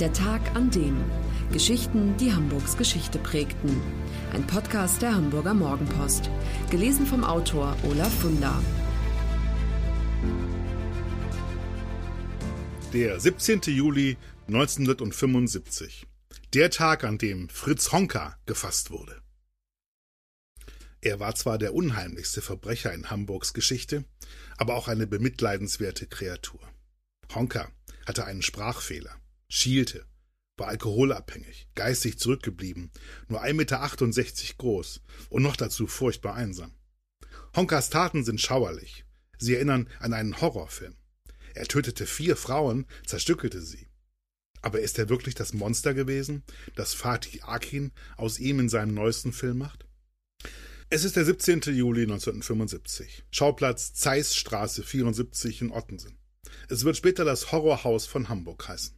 Der Tag an dem. Geschichten, die Hamburgs Geschichte prägten. Ein Podcast der Hamburger Morgenpost. Gelesen vom Autor Olaf Funder. Der 17. Juli 1975. Der Tag, an dem Fritz Honka gefasst wurde. Er war zwar der unheimlichste Verbrecher in Hamburgs Geschichte, aber auch eine bemitleidenswerte Kreatur. Honka hatte einen Sprachfehler, schielte, war alkoholabhängig, geistig zurückgeblieben, nur 1,68 Meter groß und noch dazu furchtbar einsam. Honkas Taten sind schauerlich. Sie erinnern an einen Horrorfilm. Er tötete vier Frauen, zerstückelte sie. Aber ist er wirklich das Monster gewesen, das Fatih Akin aus ihm in seinem neuesten Film macht? Es ist der 17. Juli 1975. Schauplatz Zeissstraße 74 in Ottensen. Es wird später das Horrorhaus von Hamburg heißen.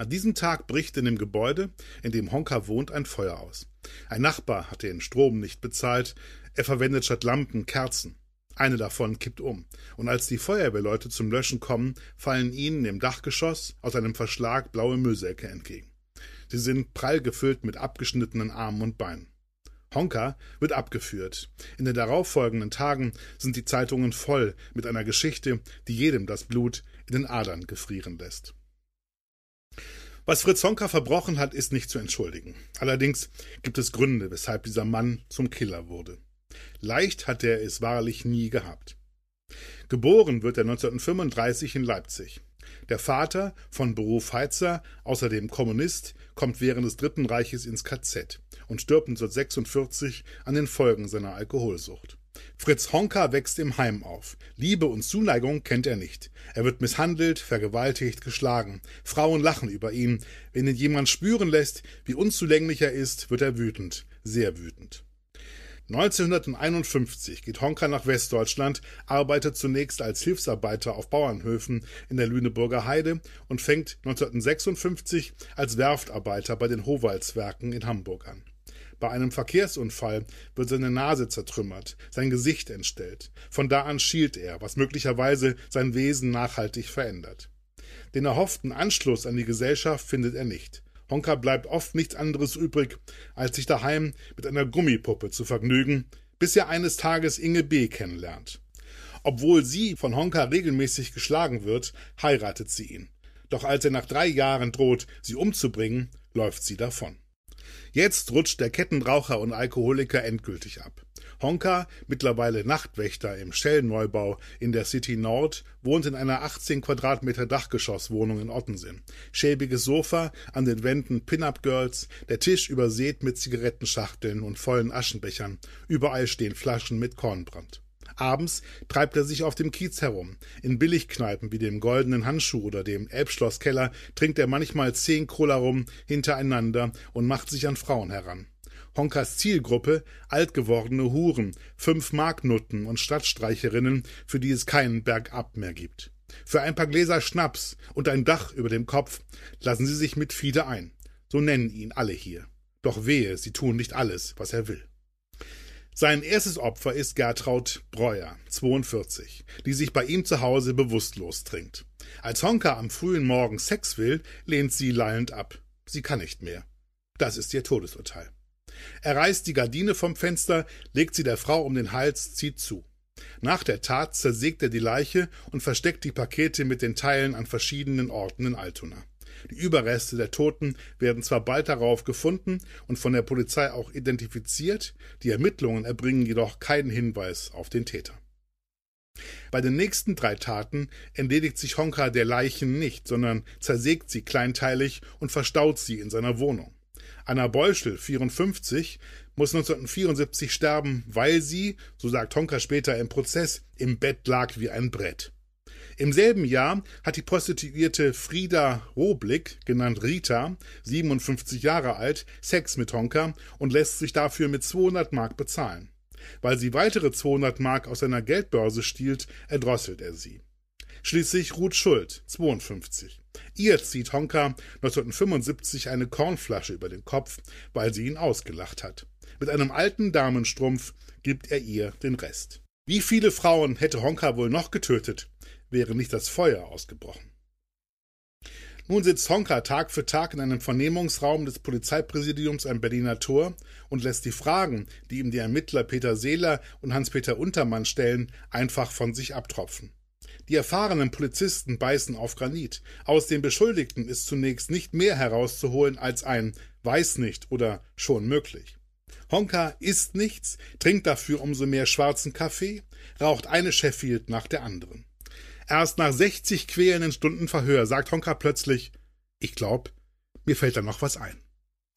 An diesem Tag bricht in dem Gebäude, in dem Honka wohnt, ein Feuer aus. Ein Nachbar hat den Strom nicht bezahlt. Er verwendet statt Lampen Kerzen. Eine davon kippt um. Und als die Feuerwehrleute zum Löschen kommen, fallen ihnen im Dachgeschoss aus einem Verschlag blaue Müllsäcke entgegen. Sie sind prall gefüllt mit abgeschnittenen Armen und Beinen. Honka wird abgeführt. In den darauffolgenden Tagen sind die Zeitungen voll mit einer Geschichte, die jedem das Blut in den Adern gefrieren lässt. Was Fritz Honka verbrochen hat, ist nicht zu entschuldigen. Allerdings gibt es Gründe, weshalb dieser Mann zum Killer wurde. Leicht hat er es wahrlich nie gehabt. Geboren wird er 1935 in Leipzig. Der Vater, von Beruf Heizer, außerdem Kommunist, kommt während des Dritten Reiches ins KZ und stirbt 1946 an den Folgen seiner Alkoholsucht. Fritz Honka wächst im Heim auf. Liebe und Zuneigung kennt er nicht. Er wird misshandelt, vergewaltigt, geschlagen. Frauen lachen über ihn. Wenn ihn jemand spüren lässt, wie unzulänglich er ist, wird er wütend, sehr wütend. 1951 geht Honka nach Westdeutschland, arbeitet zunächst als Hilfsarbeiter auf Bauernhöfen in der Lüneburger Heide und fängt 1956 als Werftarbeiter bei den Howaldswerken in Hamburg an. Bei einem Verkehrsunfall wird seine Nase zertrümmert, sein Gesicht entstellt. Von da an schielt er, was möglicherweise sein Wesen nachhaltig verändert. Den erhofften Anschluss an die Gesellschaft findet er nicht. Honka bleibt oft nichts anderes übrig, als sich daheim mit einer Gummipuppe zu vergnügen, bis er eines Tages Inge B. kennenlernt. Obwohl sie von Honka regelmäßig geschlagen wird, heiratet sie ihn. Doch als er nach drei Jahren droht, sie umzubringen, läuft sie davon. Jetzt rutscht der Kettenraucher und Alkoholiker endgültig ab. Honka, mittlerweile Nachtwächter im Shell-Neubau in der City Nord, wohnt in einer 18 Quadratmeter Dachgeschosswohnung in Ottensen. Schäbiges Sofa, an den Wänden Pin-Up-Girls, der Tisch übersät mit Zigarettenschachteln und vollen Aschenbechern. Überall stehen Flaschen mit Kornbrand. Abends treibt er sich auf dem Kiez herum. In Billigkneipen wie dem Goldenen Handschuh oder dem Elbschlosskeller trinkt er manchmal zehn Cola rum hintereinander und macht sich an Frauen heran. Honkas Zielgruppe altgewordene Huren, fünf Marknutten und Stadtstreicherinnen, für die es keinen Bergab mehr gibt. Für ein paar Gläser Schnaps und ein Dach über dem Kopf lassen sie sich mit Fiede ein. So nennen ihn alle hier. Doch wehe, sie tun nicht alles, was er will. Sein erstes Opfer ist Gertraud Breuer, 42, die sich bei ihm zu Hause bewusstlos trinkt. Als Honka am frühen Morgen Sex will, lehnt sie lallend ab. Sie kann nicht mehr. Das ist ihr Todesurteil. Er reißt die Gardine vom Fenster, legt sie der Frau um den Hals, zieht zu. Nach der Tat zersägt er die Leiche und versteckt die Pakete mit den Teilen an verschiedenen Orten in Altona. Die Überreste der Toten werden zwar bald darauf gefunden und von der Polizei auch identifiziert, die Ermittlungen erbringen jedoch keinen Hinweis auf den Täter. Bei den nächsten drei Taten entledigt sich Honka der Leichen nicht, sondern zersägt sie kleinteilig und verstaut sie in seiner Wohnung. Anna Beuschel, 54, muss 1974 sterben, weil sie, so sagt Honka später im Prozess, im Bett lag wie ein Brett. Im selben Jahr hat die Prostituierte Frieda Roblick, genannt Rita, 57 Jahre alt, Sex mit Honka und lässt sich dafür mit 200 Mark bezahlen. Weil sie weitere 200 Mark aus seiner Geldbörse stiehlt, erdrosselt er sie. Schließlich Ruth Schuld, 52. Ihr zieht Honka 1975 eine Kornflasche über den Kopf, weil sie ihn ausgelacht hat. Mit einem alten Damenstrumpf gibt er ihr den Rest. Wie viele Frauen hätte Honka wohl noch getötet, wäre nicht das Feuer ausgebrochen? Nun sitzt Honka Tag für Tag in einem Vernehmungsraum des Polizeipräsidiums am Berliner Tor und lässt die Fragen, die ihm die Ermittler Peter Seeler und Hans-Peter Untermann stellen, einfach von sich abtropfen. Die erfahrenen Polizisten beißen auf Granit. Aus den Beschuldigten ist zunächst nicht mehr herauszuholen als ein weiß nicht oder schon möglich. Honka isst nichts, trinkt dafür umso mehr schwarzen Kaffee, raucht eine Sheffield nach der anderen. Erst nach 60 quälenden Stunden Verhör sagt Honka plötzlich, ich glaub, mir fällt da noch was ein.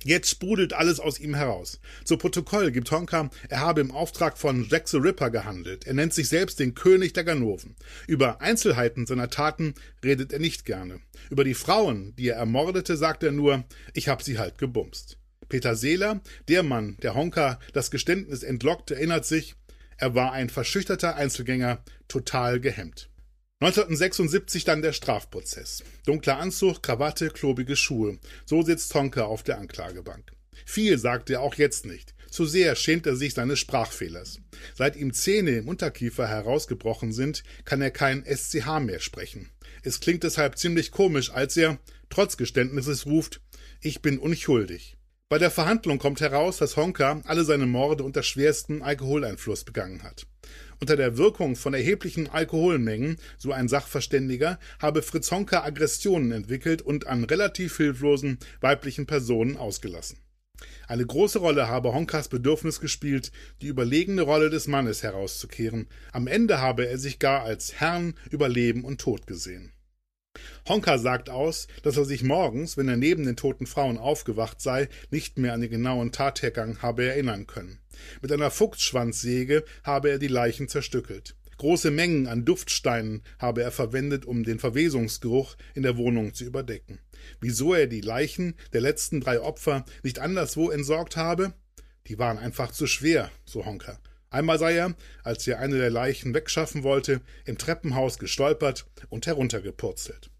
Jetzt sprudelt alles aus ihm heraus. Zu Protokoll gibt Honka, er habe im Auftrag von Jack the Ripper gehandelt. Er nennt sich selbst den König der Ganoven. Über Einzelheiten seiner Taten redet er nicht gerne. Über die Frauen, die er ermordete, sagt er nur, ich hab sie halt gebumst. Peter Seeler, der Mann, der Honka das Geständnis entlockt, erinnert sich, er war ein verschüchterter Einzelgänger, total gehemmt. 1976 dann der Strafprozess. Dunkler Anzug, Krawatte, klobige Schuhe. So sitzt Tonke auf der Anklagebank. Viel sagt er auch jetzt nicht. Zu sehr schämt er sich seines Sprachfehlers. Seit ihm Zähne im Unterkiefer herausgebrochen sind, kann er kein SCH mehr sprechen. Es klingt deshalb ziemlich komisch, als er, trotz Geständnisses, ruft, ich bin unschuldig. Bei der Verhandlung kommt heraus, dass Honka alle seine Morde unter schwerstem Alkoholeinfluss begangen hat. Unter der Wirkung von erheblichen Alkoholmengen, so ein Sachverständiger, habe Fritz Honka Aggressionen entwickelt und an relativ hilflosen weiblichen Personen ausgelassen. Eine große Rolle habe Honkas Bedürfnis gespielt, die überlegene Rolle des Mannes herauszukehren. Am Ende habe er sich gar als Herrn über Leben und Tod gesehen. Honka sagt aus, dass er sich morgens, wenn er neben den toten Frauen aufgewacht sei, nicht mehr an den genauen Tathergang habe erinnern können. Mit einer Fuchsschwanzsäge habe er die Leichen zerstückelt. Große Mengen an Duftsteinen habe er verwendet, um den Verwesungsgeruch in der Wohnung zu überdecken. Wieso er die Leichen der letzten drei Opfer nicht anderswo entsorgt habe? Die waren einfach zu schwer, so Honka. Einmal sei er, als er eine der Leichen wegschaffen wollte, im Treppenhaus gestolpert und heruntergepurzelt.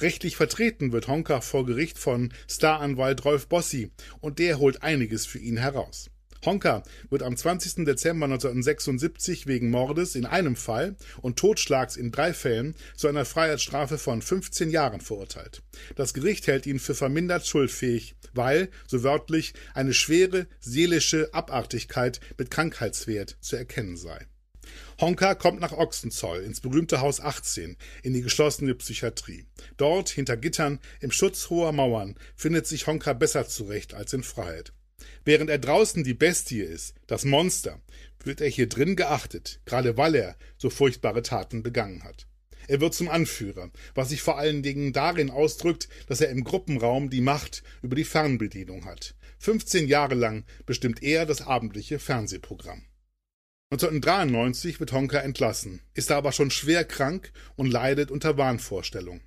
Rechtlich vertreten wird Honka vor Gericht von Staranwalt Rolf Bossi und der holt einiges für ihn heraus. Honka wird am 20. Dezember 1976 wegen Mordes in einem Fall und Totschlags in drei Fällen zu einer Freiheitsstrafe von 15 Jahren verurteilt. Das Gericht hält ihn für vermindert schuldfähig, weil, so wörtlich, eine schwere seelische Abartigkeit mit Krankheitswert zu erkennen sei. Honka kommt nach Ochsenzoll ins berühmte Haus 18 in die geschlossene Psychiatrie. Dort, hinter Gittern, im Schutz hoher Mauern, findet sich Honka besser zurecht als in Freiheit. Während er draußen die Bestie ist, das Monster, wird er hier drin geachtet, gerade weil er so furchtbare Taten begangen hat. Er wird zum Anführer, was sich vor allen Dingen darin ausdrückt, dass er im Gruppenraum die Macht über die Fernbedienung hat. 15 Jahre lang bestimmt er das abendliche Fernsehprogramm. 1993 wird Honka entlassen, ist aber schon schwer krank und leidet unter Wahnvorstellungen.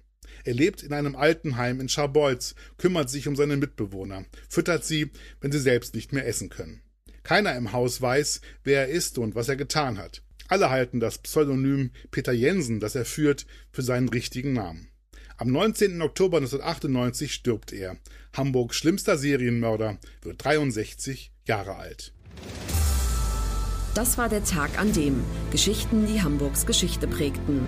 Er lebt in einem Altenheim in Scharbeutz, kümmert sich um seine Mitbewohner, füttert sie, wenn sie selbst nicht mehr essen können. Keiner im Haus weiß, wer er ist und was er getan hat. Alle halten das Pseudonym Peter Jensen, das er führt, für seinen richtigen Namen. Am 19. Oktober 1998 stirbt er. Hamburgs schlimmster Serienmörder wird 63 Jahre alt. Das war der Tag an dem Geschichten, die Hamburgs Geschichte prägten.